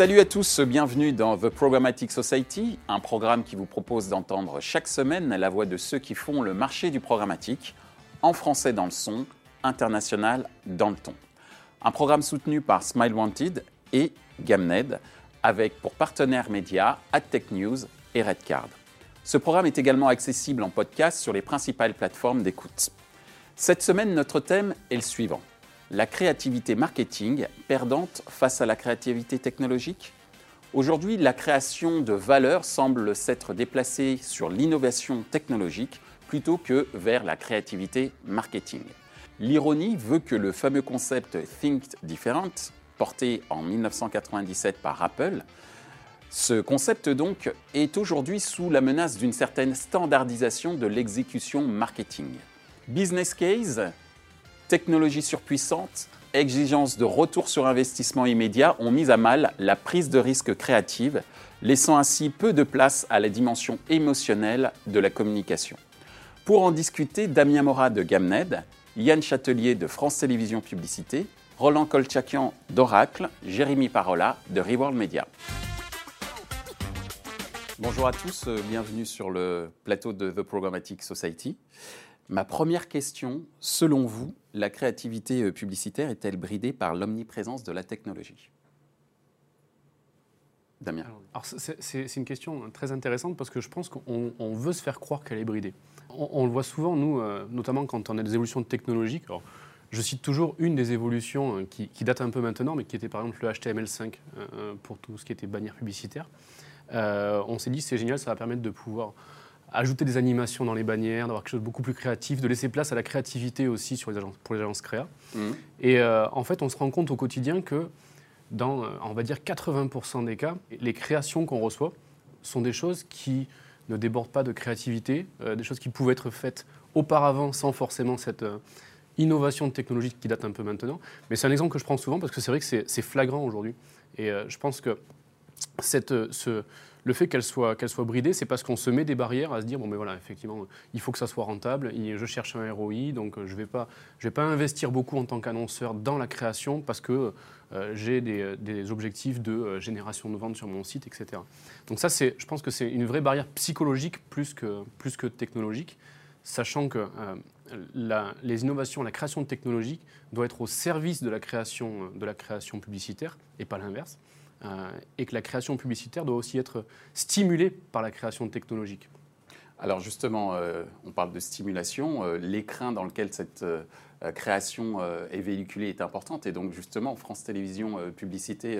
Salut à tous, bienvenue dans The Programmatic Society, un programme qui vous propose d'entendre chaque semaine la voix de ceux qui font le marché du programmatique, en français dans le son, international dans le ton. Un programme soutenu par Smile Wanted et Gamned, avec pour partenaires médias AdTech News et Redcard. Ce programme est également accessible en podcast sur les principales plateformes d'écoute. Cette semaine, notre thème est le suivant la créativité marketing perdante face à la créativité technologique Aujourd'hui, la création de valeur semble s'être déplacée sur l'innovation technologique plutôt que vers la créativité marketing. L'ironie veut que le fameux concept Think Different, porté en 1997 par Apple, ce concept donc est aujourd'hui sous la menace d'une certaine standardisation de l'exécution marketing. Business case, technologie surpuissante, exigence de retour sur investissement immédiat ont mis à mal la prise de risque créative, laissant ainsi peu de place à la dimension émotionnelle de la communication. Pour en discuter, Damien Morat de Gamned, Yann Châtelier de France Télévisions Publicité, Roland Kolchakian d'Oracle, Jérémy Parola de Reworld Media. Bonjour à tous, euh, bienvenue sur le plateau de The Programmatic Society. Ma première question, selon vous, la créativité euh, publicitaire est-elle bridée par l'omniprésence de la technologie? Damien. c'est une question très intéressante parce que je pense qu'on veut se faire croire qu'elle est bridée. On, le voit souvent, nous, euh, notamment quand on a des évolutions technologiques. je cite toujours une des évolutions euh, qui, date un peu maintenant, mais qui était par exemple le HTML5 pour tout ce qui était bannière publicitaire. on s'est dit, c'est génial, ça va permettre de pouvoir ajouter des animations dans les bannières, d'avoir quelque chose de beaucoup plus créatif, de laisser place à la créativité aussi sur les agences, pour les agences créa. Mmh. Et euh, en fait, on se rend compte au quotidien que dans, euh, on va dire, 80% des cas, les créations qu'on reçoit sont des choses qui ne débordent pas de créativité, euh, des choses qui pouvaient être faites auparavant sans forcément cette innovation technologique qui date un peu maintenant. Mais c'est un exemple que je prends souvent parce que c'est vrai que c'est flagrant aujourd'hui. Et je pense que cette, ce, le fait qu'elle soit, soit bridée, c'est parce qu'on se met des barrières à se dire bon, mais voilà, effectivement, il faut que ça soit rentable. Je cherche un ROI, donc euh, je ne vais, pas, vais pas investir beaucoup en tant qu'annonceur dans la création parce que euh, j'ai des, objectifs de euh, génération de ventes sur mon site, etc. Donc ça, je pense que c'est une vraie barrière psychologique plus que, plus que technologique, sachant que les innovations, la création de technologies doit être au service de la création, de la création publicitaire et pas l'inverse. Euh, et que la création publicitaire doit aussi être stimulée par la création technologique. Alors justement, euh, on parle de stimulation. Euh, l'écran dans lequel cette création est véhiculée est importante. Et donc justement, France Télévisions Publicité,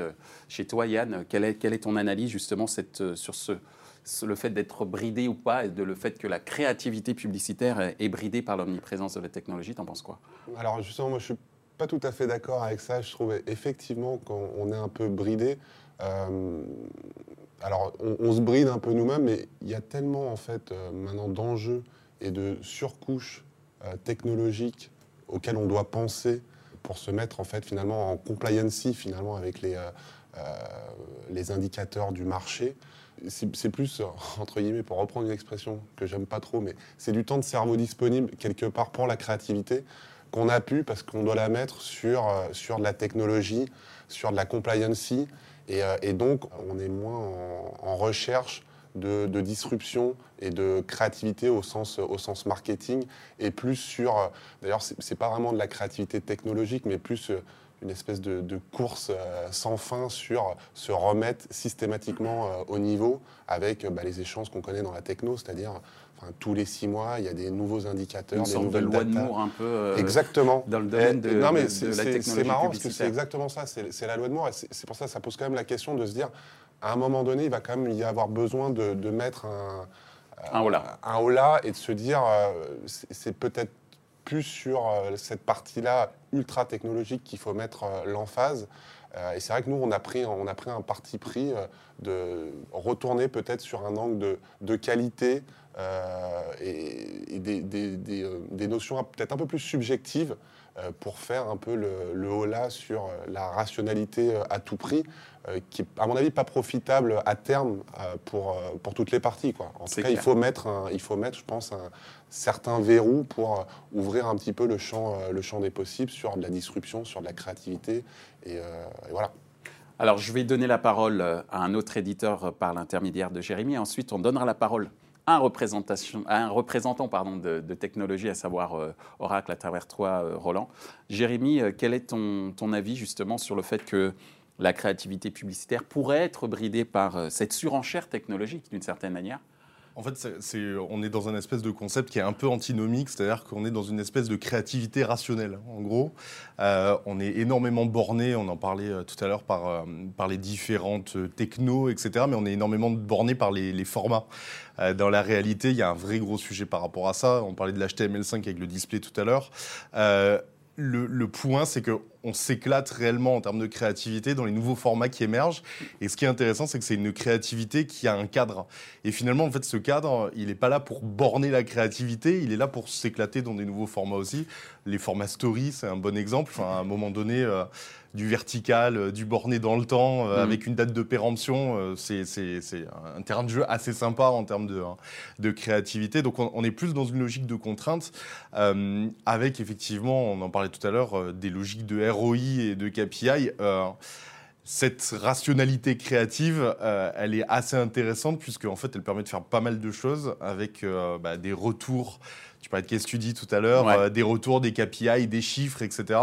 chez toi Yann, quelle est, quelle est ton analyse justement cette, sur ce, le fait d'être bridé ou pas, et de le fait que la créativité publicitaire est, bridée par l'omniprésence de la technologie T'en penses quoi? Alors justement, moi je suis pas tout à fait d'accord avec ça. Je trouve effectivement qu'on est un peu bridé. Euh, alors, on, se bride un peu nous-mêmes, mais il y a tellement en fait euh, maintenant d'enjeux et de surcouches euh, technologiques auxquelles on doit penser pour se mettre en fait finalement en compliancy finalement avec les, les indicateurs du marché. C'est plus, entre guillemets, pour reprendre une expression que j'aime pas trop, mais c'est du temps de cerveau disponible quelque part pour la créativité qu'on a pu parce qu'on doit la mettre sur, euh, sur de la technologie, sur de la compliancy. Et, euh, donc, on est moins en, recherche de, disruption et de créativité au sens, au sens marketing et plus sur, euh, d'ailleurs, c'est pas vraiment de la créativité technologique, mais plus une espèce de, course sans fin sur se remettre systématiquement au niveau avec bah, les échanges qu'on connaît dans la techno, c'est-à-dire tous les six mois, il y a des nouveaux indicateurs, Une des sorte nouvelles de loi de Moore un peu. Euh, exactement. Dans le domaine de, non, mais de, la technologie C'est marrant parce que c'est exactement ça. C'est la loi de Moore. C'est pour ça que ça pose quand même la question de se dire, à un moment donné, il va quand même y avoir besoin de, mettre un, un hola. et de se dire, euh, c'est peut-être plus sur euh, cette partie-là ultra technologique qu'il faut mettre l'emphase. Et c'est vrai que nous, on a pris, un parti pris de retourner peut-être sur un angle de, qualité, euh, et, euh, des, notions peut-être un peu plus subjectives euh, pour faire un peu le, le holà sur la rationalité à tout prix, qui est, à mon avis, pas profitable à terme pour, pour toutes les parties. Quoi. En tout cas, il faut, mettre il faut mettre, je pense, un certain verrou pour ouvrir un petit peu le champ, le champ des possibles sur de la disruption, sur de la créativité. Et, et voilà. Alors, je vais donner la parole à un autre éditeur par l'intermédiaire de Jérémy. Ensuite, on donnera la parole un, un représentant pardon, de, technologie, à savoir Oracle à travers toi, Roland. Jérémy, quel est ton, ton, avis justement sur le fait que la créativité publicitaire pourrait être bridée par cette surenchère technologique d'une certaine manière? En fait, on est dans un espèce de concept qui est un peu antinomique, c'est-à-dire qu'on est dans une espèce de créativité rationnelle. En gros, euh, on est énormément borné, on en parlait euh, tout à l'heure par, euh, les différentes technos, etc., mais on est énormément borné par les, formats. dans la réalité, il y a un vrai gros sujet par rapport à ça. On parlait de l'HTML5 avec le display tout à l'heure le, point, c'est qu'on s'éclate réellement en termes de créativité dans les nouveaux formats qui émergent. Et ce qui est intéressant, c'est que c'est une créativité qui a un cadre. Et finalement, en fait, ce cadre, il n'est pas là pour borner la créativité, il est là pour s'éclater dans des nouveaux formats aussi. Les formats story, c'est un bon exemple. Enfin, à un moment donné, euh, du vertical, euh, du borné dans le temps, euh, mm. avec une date de péremption. C'est un terrain de jeu assez sympa en termes de, hein, de créativité. Donc on, est plus dans une logique de contrainte, avec effectivement, on en parlait tout à l'heure, des logiques de ROI et de KPI cette rationalité créative, elle est assez intéressante puisque en fait, elle permet de faire pas mal de choses avec bah, des retours. Tu parlais de case study tout à l'heure, des retours, des KPI, des chiffres, etc.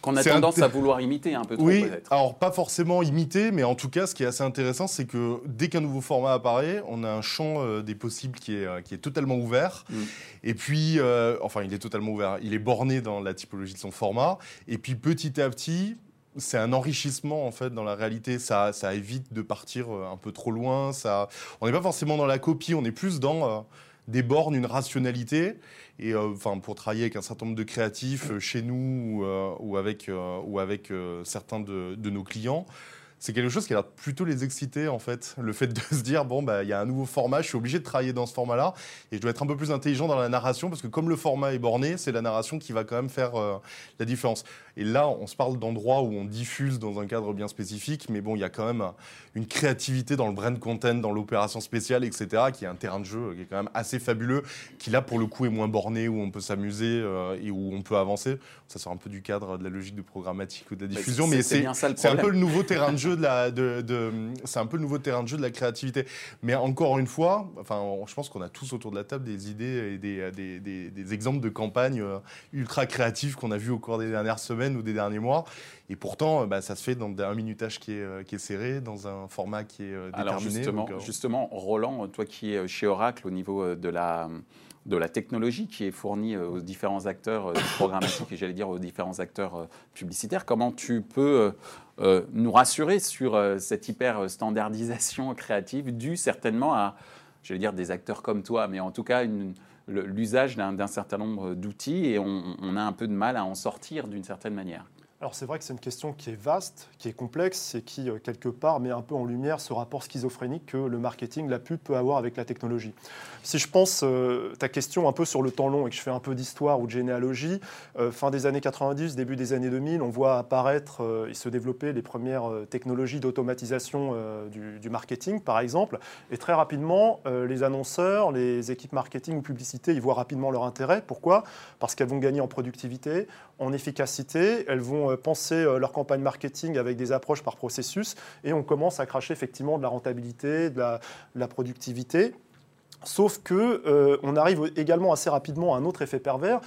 Qu'on a tendance à vouloir imiter un peu trop, oui, alors pas forcément imiter, mais en tout cas, ce qui est assez intéressant, c'est que dès qu'un nouveau format apparaît, on a un champ euh, des possibles qui est, euh, qui est totalement ouvert. Mm. Et puis, euh, enfin, il est totalement ouvert. Il est borné dans la typologie de son format. Et puis, petit à petit, c'est un enrichissement en fait dans la réalité. Ça, ça évite de partir un peu trop loin. Ça, on n'est pas forcément dans la copie, on est plus dans des bornes, une rationalité. Et euh, enfin, pour travailler avec un certain nombre de créatifs euh, chez nous ou, euh, avec, ou avec certains de, de, nos clients, c'est quelque chose qui a plutôt les exciter en fait. Le fait de se dire bon bah il y a un nouveau format, je suis obligé de travailler dans ce format-là et je dois être un peu plus intelligent dans la narration parce que comme le format est borné, c'est la narration qui va quand même faire la différence. Et là, on se parle d'endroits où on diffuse dans un cadre bien spécifique, mais bon, il y a quand même une créativité dans le brand content, dans l'opération spéciale, etc., qui est un terrain de jeu qui est quand même assez fabuleux, qui là, pour le coup, est moins borné, où on peut s'amuser euh, et où on peut avancer. Ça sort un peu du cadre de la logique de programmatique ou de la diffusion, mais c'est un peu le nouveau terrain de jeu de la, de, c'est un peu le nouveau terrain de jeu de la créativité. Mais encore une fois, enfin, je pense qu'on a tous autour de la table des idées et des, des, des exemples de campagnes euh, ultra créatives qu'on a vues au cours des dernières semaines ou des derniers mois. Et pourtant, bah, ça se fait dans un minutage qui est, euh, qui est serré, dans un format qui est déterminé. Alors justement, euh, justement, Roland, toi qui es chez Oracle au niveau euh, de la de la technologie qui est fournie aux différents acteurs programmatiques et j'allais dire aux différents acteurs publicitaires. Comment tu peux nous rassurer sur cette hyper standardisation créative due certainement à, j'allais dire, des acteurs comme toi, mais en tout cas une, l'usage d'un certain nombre d'outils et on, a un peu de mal à en sortir d'une certaine manière. Alors c'est vrai que c'est une question qui est vaste, qui est complexe et qui, euh, quelque part, met un peu en lumière ce rapport schizophrénique que le marketing, la pub peut avoir avec la technologie. Si je pense euh, ta question un peu sur le temps long et que je fais un peu d'histoire ou de généalogie, euh, fin des années 90, début des années 2000, on voit apparaître et se développer les premières technologies d'automatisation du, du, marketing, par exemple. Et très rapidement, les annonceurs, les équipes marketing ou publicité, ils voient rapidement leur intérêt. Pourquoi? Parce qu'elles vont gagner en productivité, en efficacité, elles vont euh, penser euh, leur campagne marketing avec des approches par processus et on commence à cracher effectivement de la rentabilité, de la, productivité. Sauf que euh, on arrive également assez rapidement à un autre effet pervers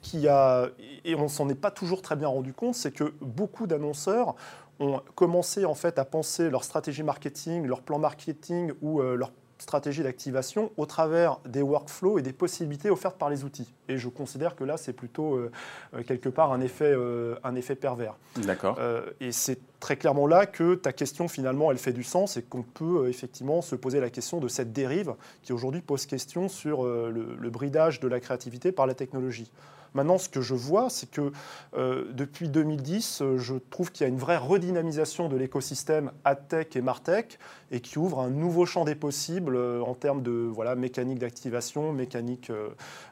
qui a, et on s'en est pas toujours très bien rendu compte, c'est que beaucoup d'annonceurs ont commencé en fait à penser leur stratégie marketing, leur plan marketing ou leur stratégie d'activation au travers des workflows et des possibilités offertes par les outils. Et je considère que là, c'est plutôt euh, euh, quelque part un effet, euh, un effet pervers. D'accord. et c'est très clairement là que ta question, finalement, elle fait du sens et qu'on peut effectivement se poser la question de cette dérive qui aujourd'hui pose question sur le bridage de la créativité par la technologie. Maintenant, ce que je vois, c'est que euh, depuis 2010, euh, je trouve qu'il y a une vraie redynamisation de l'écosystème AdTech et MarTech et qui ouvre un nouveau champ des possibles euh, en termes de voilà, mécanique d'activation, mécanique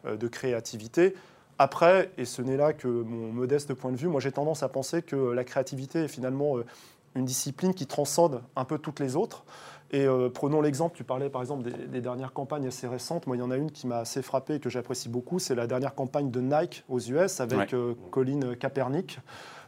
de créativité. Après, et ce n'est là que mon modeste point de vue, moi j'ai tendance à penser que la créativité est finalement une discipline qui transcende un peu toutes les autres. Et euh, prenons l'exemple, tu parlais par exemple des, dernières campagnes assez récentes. Moi, il y en a une qui m'a assez frappé et que j'apprécie beaucoup. C'est la dernière campagne de Nike aux US avec euh, Colin Kaepernick.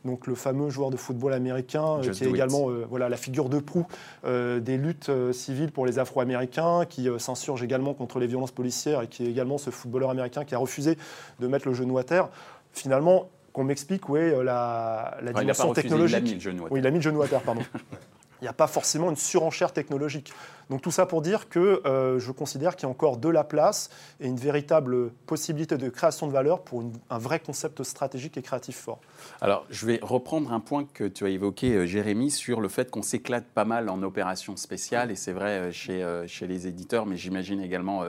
Donc le fameux joueur de football américain qui est également voilà, la figure de proue des luttes civiles pour les Afro-Américains, qui s'insurge également contre les violences policières et qui est également ce footballeur américain qui a refusé de mettre le genou à terre. Finalement, qu'on m'explique où est euh, la, dimension technologique. il a mis le genou à terre. Oui, il a mis le genou à terre, pardon. il n'y a pas forcément une surenchère technologique. Donc tout ça pour dire que euh, je considère qu'il y a encore de la place et une véritable possibilité de création de valeur pour un vrai concept stratégique et créatif fort. Alors je vais reprendre un point que tu as évoqué, euh, Jérémy, sur le fait qu'on s'éclate pas mal en opérations spéciales, et c'est vrai chez, chez les éditeurs, mais j'imagine également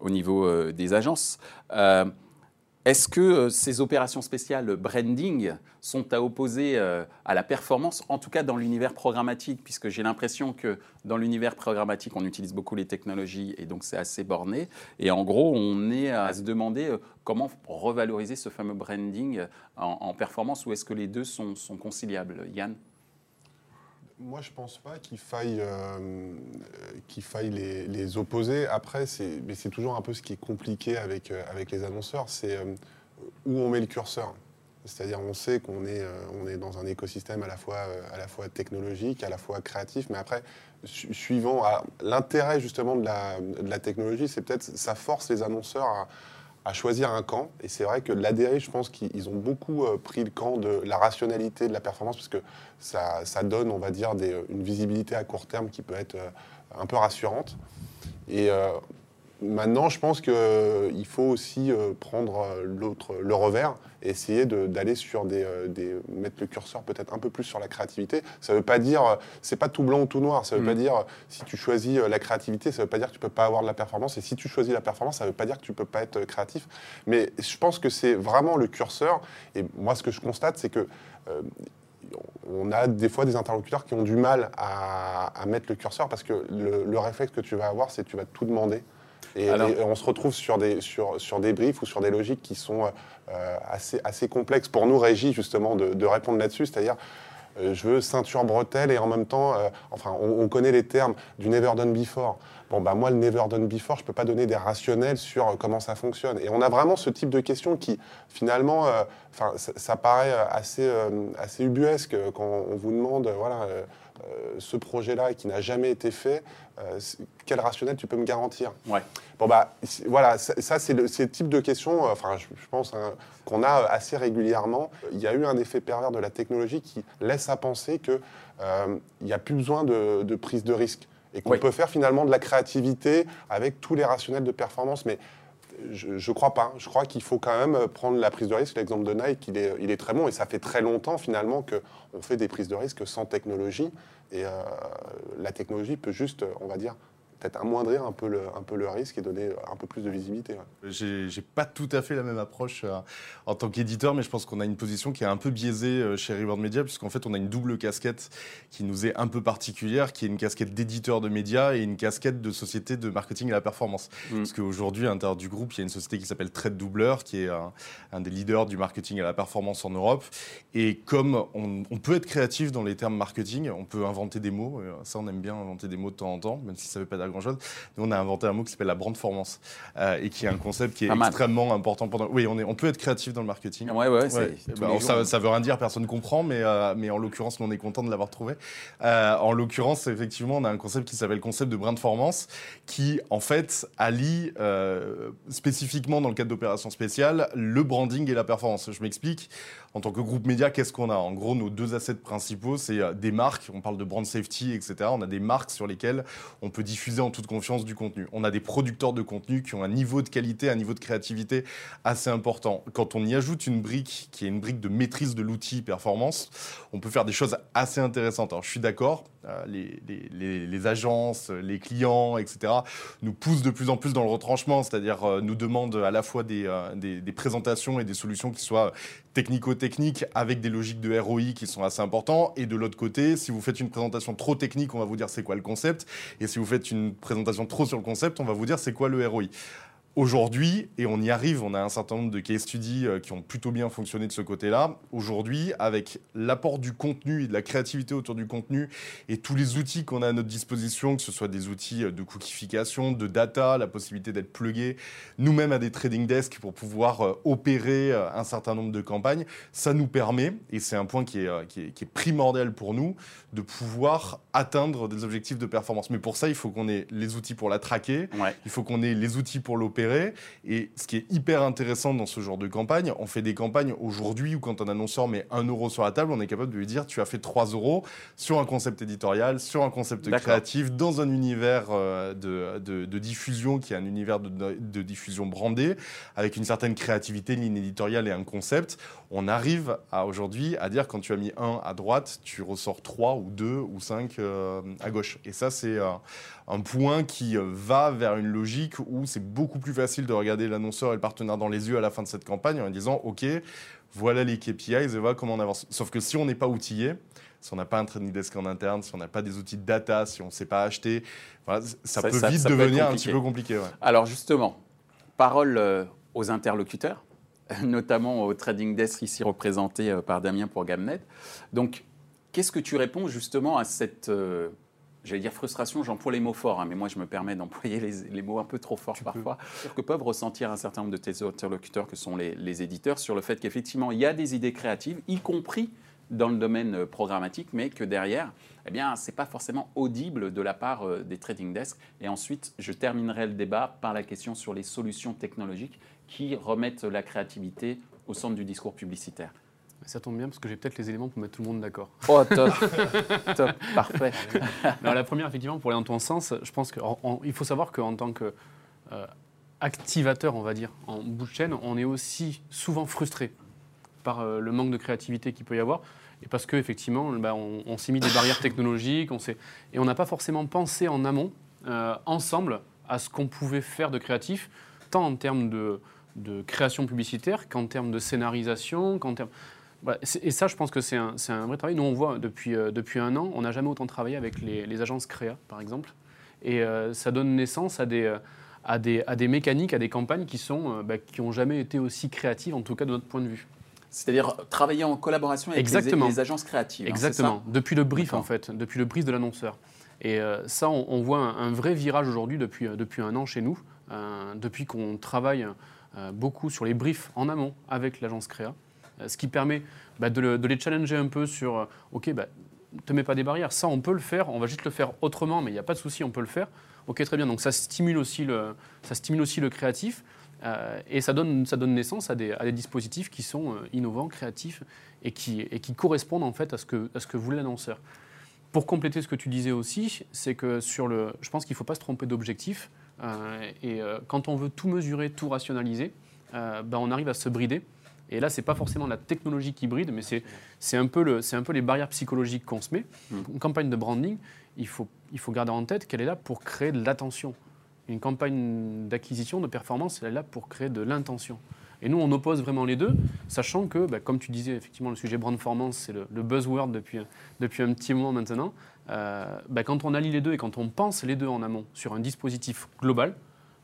au niveau des agences. Est-ce que euh, ces opérations spéciales branding sont à opposer euh, à la performance, en tout cas dans l'univers programmatique, puisque j'ai l'impression que dans l'univers programmatique, on utilise beaucoup les technologies et donc c'est assez borné. Et en gros, on est à se demander euh, comment revaloriser ce fameux branding en, performance, ou est-ce que les deux sont, sont conciliables? Yann? Moi, je pense pas qu'il faille, euh, qu'il faille les, opposer. Après, c'est toujours un peu ce qui est compliqué avec, euh, avec les annonceurs, c'est euh, où on met le curseur. C'est-à-dire, on sait qu'on est, on est dans un écosystème à la, fois, à la fois technologique, à la fois créatif, mais après, suivant l'intérêt justement de la, de la technologie, c'est peut-être ça force les annonceurs à, à choisir un camp. Et c'est vrai que l'ADR, je pense qu'ils ont beaucoup euh, pris le camp de la rationalité, de la performance, parce que ça, ça donne, on va dire, une visibilité à court terme qui peut être euh, un peu rassurante. Et euh, Maintenant, je pense qu'il euh, faut aussi euh, prendre euh, l'autre, le revers et essayer d'aller sur des, mettre le curseur peut-être un peu plus sur la créativité. Ça ne veut pas dire, c'est pas tout blanc ou tout noir. Ça ne veut pas mm. dire, si tu choisis la créativité, ça ne veut pas dire que tu peux pas avoir de la performance. Et si tu choisis la performance, ça ne veut pas dire que tu peux pas être créatif. Mais je pense que c'est vraiment le curseur. Et moi, ce que je constate, c'est que on a des fois des interlocuteurs qui ont du mal à, mettre le curseur parce que le, le réflexe que tu vas avoir, c'est que tu vas tout demander. Et, on se retrouve sur des, sur, sur des briefs ou sur des logiques qui sont euh, assez, assez complexes pour nous, Régie, justement, de, répondre là-dessus. C'est-à-dire, euh, je veux ceinture bretelle et en même temps, euh, enfin, on, connaît les termes du never done before. Bon, bah, moi, le never done before, je ne peux pas donner des rationnels sur comment ça fonctionne. Et on a vraiment ce type de questions qui, finalement, enfin, ça, paraît assez, assez ubuesque quand on vous demande, voilà, ce projet-là qui n'a jamais été fait, euh, quel rationnel tu peux me garantir ouais. Bon, bah, voilà, ça, c'est le, type de questions, euh, enfin, je, pense, hein, qu'on a assez régulièrement. Il y a eu un effet pervers de la technologie qui laisse à penser qu'il n'y a plus besoin de, prise de risque et qu'on peut faire finalement de la créativité avec tous les rationnels de performance. Mais je crois pas. Je crois qu'il faut quand même prendre la prise de risque. L'exemple de Nike, il est, il est, très bon et ça fait très longtemps finalement qu'on fait des prises de risque sans technologie. Et euh, la technologie peut juste, on va dire, peut-être amoindrir un peu, le, un peu le risque et donner un peu plus de visibilité. Je J'ai pas tout à fait la même approche euh, en tant qu'éditeur, mais je pense qu'on a une position qui est un peu biaisée euh, chez Reward Media, puisqu'en fait, on a une double casquette qui nous est un peu particulière, qui est une casquette d'éditeur de médias et une casquette de société de marketing et la performance. Mm. Parce qu'aujourd'hui, à l'intérieur du groupe, il y a une société qui s'appelle Trade Doubleur, qui est un, des leaders du marketing et la performance en Europe. Et comme on, on, peut être créatif dans les termes marketing, on peut inventer des mots, ça on aime bien inventer des mots de temps en temps, même si ça ne veut pas grand-chose. Nous, on a inventé un mot qui s'appelle la brandformance euh, et qui est un concept qui est extrêmement important pendant. Oui, on, est, on peut être créatif dans le marketing. Ouais, ouais, bah, ça, ça veut rien dire, personne ne comprend, mais, euh, mais en l'occurrence, on est content de l'avoir trouvé. Euh, en l'occurrence, effectivement, on a un concept qui s'appelle le concept de brandformance qui, en fait, allie spécifiquement dans le cadre d'opérations spéciales le branding et la performance. Je m'explique. En tant que groupe média, qu'est-ce qu'on a? En gros, nos deux assets principaux, c'est des marques. On parle de brand safety, etc. On a des marques sur lesquelles on peut diffuser en toute confiance du contenu. On a des producteurs de contenu qui ont un niveau de qualité, un niveau de créativité assez important. Quand on y ajoute une brique qui est une brique de maîtrise de l'outil performance, on peut faire des choses assez intéressantes. Alors je suis d'accord, euh, les, agences, les clients, etc., nous poussent de plus en plus dans le retranchement, c'est-à-dire euh, nous demandent à la fois euh, des, des, présentations et des solutions qui soient technico-techniques avec des logiques de ROI qui sont assez importants. Et de l'autre côté, si vous faites une présentation trop technique, on va vous dire c'est quoi le concept. Et si vous faites une présentation trop sur le concept, on va vous dire c'est quoi le ROI. Aujourd'hui, et on y arrive, on a un certain nombre de case studies euh, qui ont plutôt bien fonctionné de ce côté-là. Aujourd'hui, avec l'apport du contenu et de la créativité autour du contenu et tous les outils qu'on a à notre disposition, que ce soit des outils euh, de cookification, de data, la possibilité d'être plugué nous-mêmes à des trading desks pour pouvoir euh, opérer un certain nombre de campagnes, ça nous permet, et c'est un point qui est, qui est, qui est primordial pour nous, de pouvoir atteindre des objectifs de performance. Mais pour ça, il faut qu'on ait les outils pour la traquer, Ouais. il faut qu'on ait les outils pour l'opérer. Et ce qui est hyper intéressant dans ce genre de campagne, on fait des campagnes aujourd'hui où quand un annonceur met 1 euro sur la table, on est capable de lui dire tu as fait 3 euros sur un concept éditorial, sur un concept créatif, dans un univers euh, de, de- de diffusion qui est un univers de, de diffusion brandé, avec une certaine créativité, ligne éditoriale et un concept. On arrive à aujourd'hui à dire quand tu as mis 1 à droite, tu ressors 3 ou 2 ou 5 à gauche. Et ça, c'est euh, un point qui euh, va vers une logique où c'est beaucoup plus facile de regarder l'annonceur et le partenaire dans les yeux à la fin de cette campagne en disant OK, voilà les KPIs et voilà comment on avance. Sauf que si on n'est pas outillé, si on n'a pas un trading desk en interne, si on n'a pas des outils de data, si on ne sait pas acheter, voilà, ça, Ça- peut ça- vite ça peut être devenir un petit peu compliqué. ouais. Alors justement, parole euh, aux interlocuteurs, notamment au trading desk ici représenté euh, par Damien pour Gamnet. Donc, qu'est-ce que tu réponds justement à cette, j'allais dire frustration, j'emploie les mots forts, hein, mais moi je me permets d'employer les, les mots un peu trop forts parfois, que peuvent ressentir un certain nombre de tes interlocuteurs que sont les, les éditeurs sur le fait qu'effectivement il y a des idées créatives, y compris dans le domaine euh, programmatique, mais que derrière, eh bien, c'est pas forcément audible de la part euh, des trading desks. Et ensuite, je terminerai le débat par la question sur les solutions technologiques qui remettent la créativité au centre du discours publicitaire. Ça tombe bien parce que j'ai peut-être les éléments pour mettre tout le monde d'accord. Oh, top, top, parfait. Alors, la première, effectivement, pour aller dans ton sens, je pense qu'il faut savoir qu'en tant que euh, activateur, on va dire, en bout de chaîne, on est aussi souvent frustré par euh, le manque de créativité qu'il peut y avoir. Et parce qu'effectivement, bah, on, on s'est mis des barrières technologiques, on et on n'a pas forcément pensé en amont, euh, ensemble, à ce qu'on pouvait faire de créatif, tant en termes de, de création publicitaire qu'en termes de scénarisation, qu'en termes... C'est- et ça, je pense que c'est un, vrai travail. Nous, on voit depuis, euh, depuis un an, on n'a jamais autant travaillé avec les, les agences créa, par exemple. Et euh, ça donne naissance à des, euh, à, des, à des mécaniques, à des campagnes qui euh, bah, n'ont jamais été aussi créatives, en tout cas de notre point de vue. C'est-à-dire travailler en collaboration avec les, Exactement. les agences créatives. hein, Exactement, depuis le brief en fait, depuis le brief de l'annonceur. Et euh, ça, on, on voit un, un vrai virage aujourd'hui depuis, depuis un an chez nous, depuis qu'on travaille beaucoup sur les briefs en amont avec l'agence créa, ce qui permet bah, de, le- de les challenger un peu sur, euh, ok, bah, te mets pas des barrières, ça on peut le faire, on va juste le faire autrement, mais il n'y a pas de souci, on peut le faire. Ok, très bien, donc ça stimule aussi le, ça stimule aussi le créatif. euh, et ça donne, ça donne naissance à des, dispositifs qui sont euh, innovants, créatifs et qui, et qui correspondent en fait à ce que, à ce que voulait l'annonceur. Pour compléter ce que tu disais aussi, c'est que sur le, je pense qu'il ne faut pas se tromper d'objectif. euh, et euh, quand on veut tout mesurer, tout rationaliser, euh, ben, on arrive à se brider. Et là, c'est pas forcément la technologie qui bride, mais c'est un, peu le- un peu les barrières psychologiques qu'on se met. Une campagne de branding, il faut, il faut garder en tête qu'elle est là pour créer de l'attention. Une campagne d'acquisition, de performance, elle est là pour créer de l'intention. Et nous, on oppose vraiment les deux, sachant que, bah, comme tu disais, effectivement, le sujet brandformance, c'est le, le buzzword depuis, depuis un petit moment maintenant. Euh, bah, quand on allie les deux et quand on pense les deux en amont sur un dispositif global,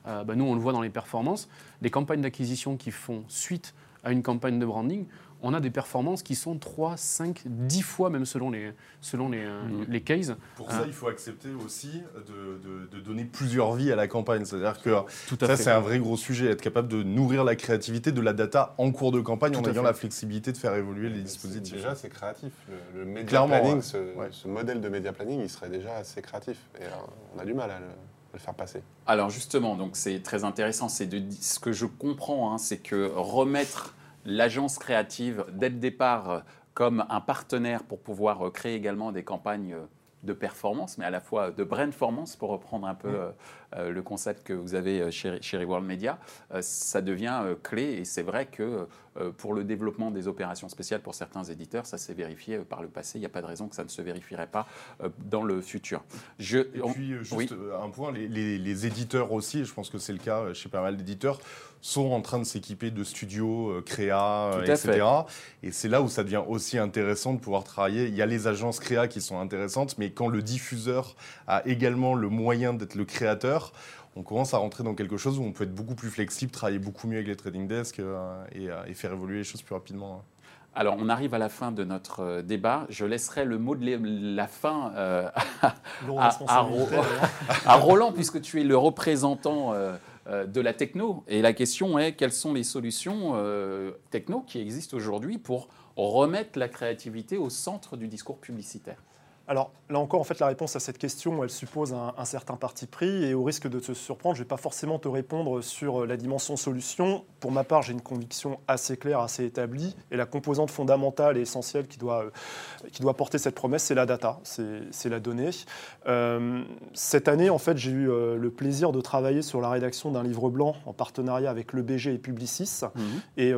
euh, bah, nous, on le voit dans les performances, les campagnes d'acquisition qui font suite à une campagne de branding, on a des performances qui sont 3, 5, 10 fois même selon les, selon les, euh, les cases. Pour Ah. ça, il faut accepter aussi de, de- de donner plusieurs vies à la campagne. C'est-à-dire que Tout à ça, c'est un vrai gros sujet, être capable de nourrir la créativité de la data en cours de campagne Tout en ayant fait. la flexibilité de faire évoluer les dispositifs. Déjà, c'est créatif. Le, le media Clairement, planning, ouais. ce, Ouais. ce modèle de média planning, il serait déjà assez créatif. Et euh, on a du mal à le, à le faire passer. Alors justement, donc c'est très intéressant. C'est de ce que je comprends, hein, c'est que remettre l'agence créative dès le départ euh, comme un partenaire pour pouvoir euh, créer également des campagnes euh, de performance, mais à la fois de brandformance, pour reprendre un peu euh, le concept que vous avez chez, chez Reworld Media, euh, ça devient euh, clé. Et c'est vrai que pour le développement des opérations spéciales pour certains éditeurs, ça s'est vérifié par le passé. Il n'y a pas de raison que ça ne se vérifierait pas dans le futur. Je, Et puis, juste oui. un point, les, les- les éditeurs aussi, je pense que c'est le cas chez pas mal d'éditeurs, sont en train de s'équiper de studios, euh, créa, euh, etc. Et c'est là où ça devient aussi intéressant de pouvoir travailler. Il y a les agences créa qui sont intéressantes, mais quand le diffuseur a également le moyen d'être le créateur, on commence à rentrer dans quelque chose où on peut être beaucoup plus flexible, travailler beaucoup mieux avec les trading desks et, et faire évoluer les choses plus rapidement. Alors, on arrive à la fin de notre euh, débat. Je laisserai le mot de la fin euh, à, Roland, puisque tu es le représentant euh, de la techno. Et la question est, quelles sont les solutions techno qui existent aujourd'hui pour remettre la créativité au centre du discours publicitaire? Alors là encore, en fait, la réponse à cette question, elle suppose un, certain parti pris et au risque de te surprendre, je ne vais pas forcément te répondre sur euh, la dimension solution. Pour ma part, j'ai une conviction assez claire, assez établie et la composante fondamentale et essentielle qui doit, euh, qui doit porter cette promesse, c'est la data, c'est la donnée. Euh, cette année, en fait, j'ai eu le plaisir de travailler sur la rédaction d'un livre blanc en partenariat avec l'EBG et Publicis mhm. et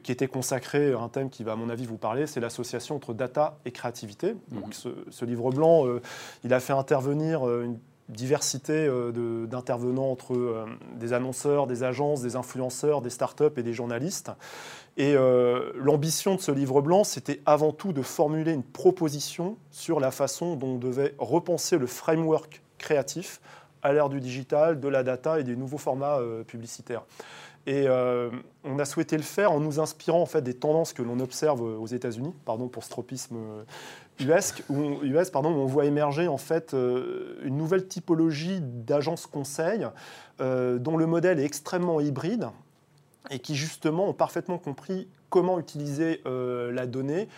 qui était consacré à un thème qui va, à mon avis, vous parler, c'est l'association entre data et créativité. Donc, mhm. ce, ce livre blanc, euh, il a fait intervenir euh, une diversité euh, d'intervenants entre des annonceurs, des agences, des influenceurs, des startups et des journalistes. Et l'ambition de ce livre blanc, c'était avant tout de formuler une proposition sur la façon dont on devait repenser le framework créatif à l'ère du digital, de la data et des nouveaux formats publicitaires. Et on a souhaité le faire en nous inspirant en fait des tendances que l'on observe aux États-Unis, pardon pour ce tropisme US, où, on, on voit émerger en fait euh, une nouvelle typologie d'agences conseil euh, dont le modèle est extrêmement hybride et qui justement ont parfaitement compris comment utiliser euh, la donnée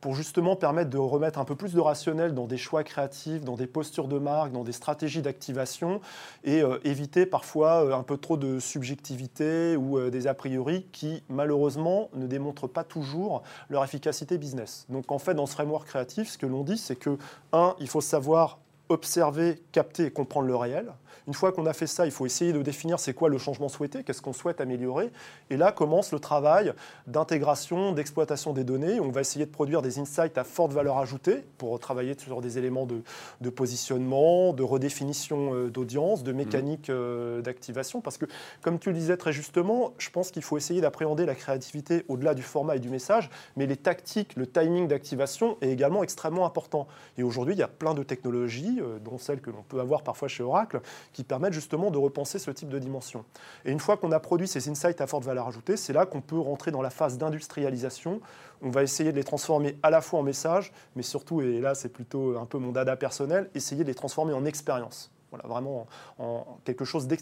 pour justement permettre de remettre un peu plus de rationnel dans des choix créatifs, dans des postures de marque, dans des stratégies d'activation et euh, éviter parfois euh, un peu trop de subjectivité ou euh, des a priori qui malheureusement ne démontrent pas toujours leur efficacité business. Donc en fait dans ce framework créatif, ce que l'on dit c'est que un, il faut savoir observer, capter et comprendre le réel. Une fois qu'on a fait ça, il faut essayer de définir c'est quoi le changement souhaité, qu'est-ce qu'on souhaite améliorer. Et là commence le travail d'intégration, d'exploitation des données. On va essayer de produire des insights à forte valeur ajoutée pour travailler sur des éléments de, positionnement, de redéfinition euh, d'audience, de mécanique euh, d'activation. Parce que, comme tu le disais très justement, je pense qu'il faut essayer d'appréhender la créativité au-delà du format et du message, mais les tactiques, le timing d'activation est également extrêmement important. Et aujourd'hui, il y a plein de technologies, euh, dont celles que l'on peut avoir parfois chez Oracle, qui permettent justement de repenser ce type de dimension. Et une fois qu'on a produit ces insights à forte valeur ajoutée, c'est là qu'on peut rentrer dans la phase d'industrialisation. On va essayer de les transformer à la fois en messages, mais surtout, et là c'est plutôt un peu mon dada personnel, essayer de les transformer en expérience. Voilà, vraiment en, quelque chose de,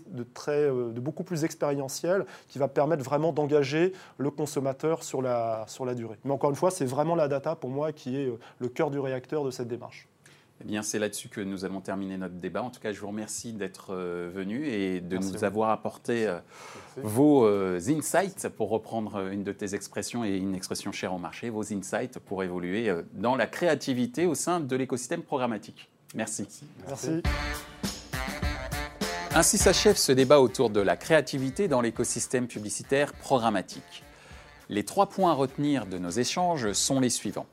euh, de beaucoup plus expérientiel qui va permettre vraiment d'engager le consommateur sur la, sur la durée. Mais encore une fois, c'est vraiment la data pour moi qui est euh, le cœur du réacteur de cette démarche. Eh bien, c'est là-dessus que nous allons terminer notre débat. En tout cas, je vous remercie d'être euh, venu et de nous avoir apporté euh, vos euh, insights, pour reprendre une de tes expressions et une expression chère au marché, vos insights pour évoluer dans la créativité au sein de l'écosystème programmatique. Merci. Merci. Ainsi s'achève ce débat autour de la créativité dans l'écosystème publicitaire programmatique. Les trois points à retenir de nos échanges sont les suivants.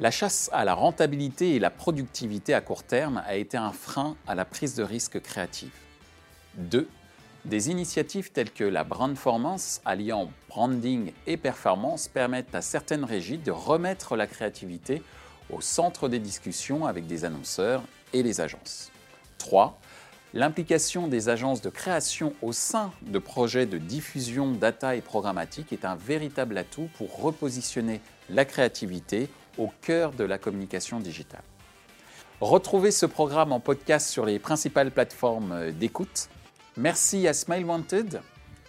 La chasse à la rentabilité et la productivité à court terme a été un frein à la prise de risque créative. 2. Des initiatives telles que la brandformance, alliant branding et performance, permettent à certaines régies de remettre la créativité au centre des discussions avec des annonceurs et les agences. 3. L'implication des agences de création au sein de projets de diffusion data et programmatique est un véritable atout pour repositionner la créativité au cœur de la communication digitale. Retrouvez ce programme en podcast sur les principales plateformes d'écoute. Merci à Smile Wanted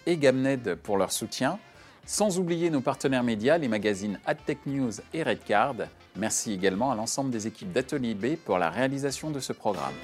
et Gamned pour leur soutien, sans oublier nos partenaires médias, les magazines AdTech News et Redcard. Merci également à l'ensemble des équipes d'Atelier B pour la réalisation de ce programme.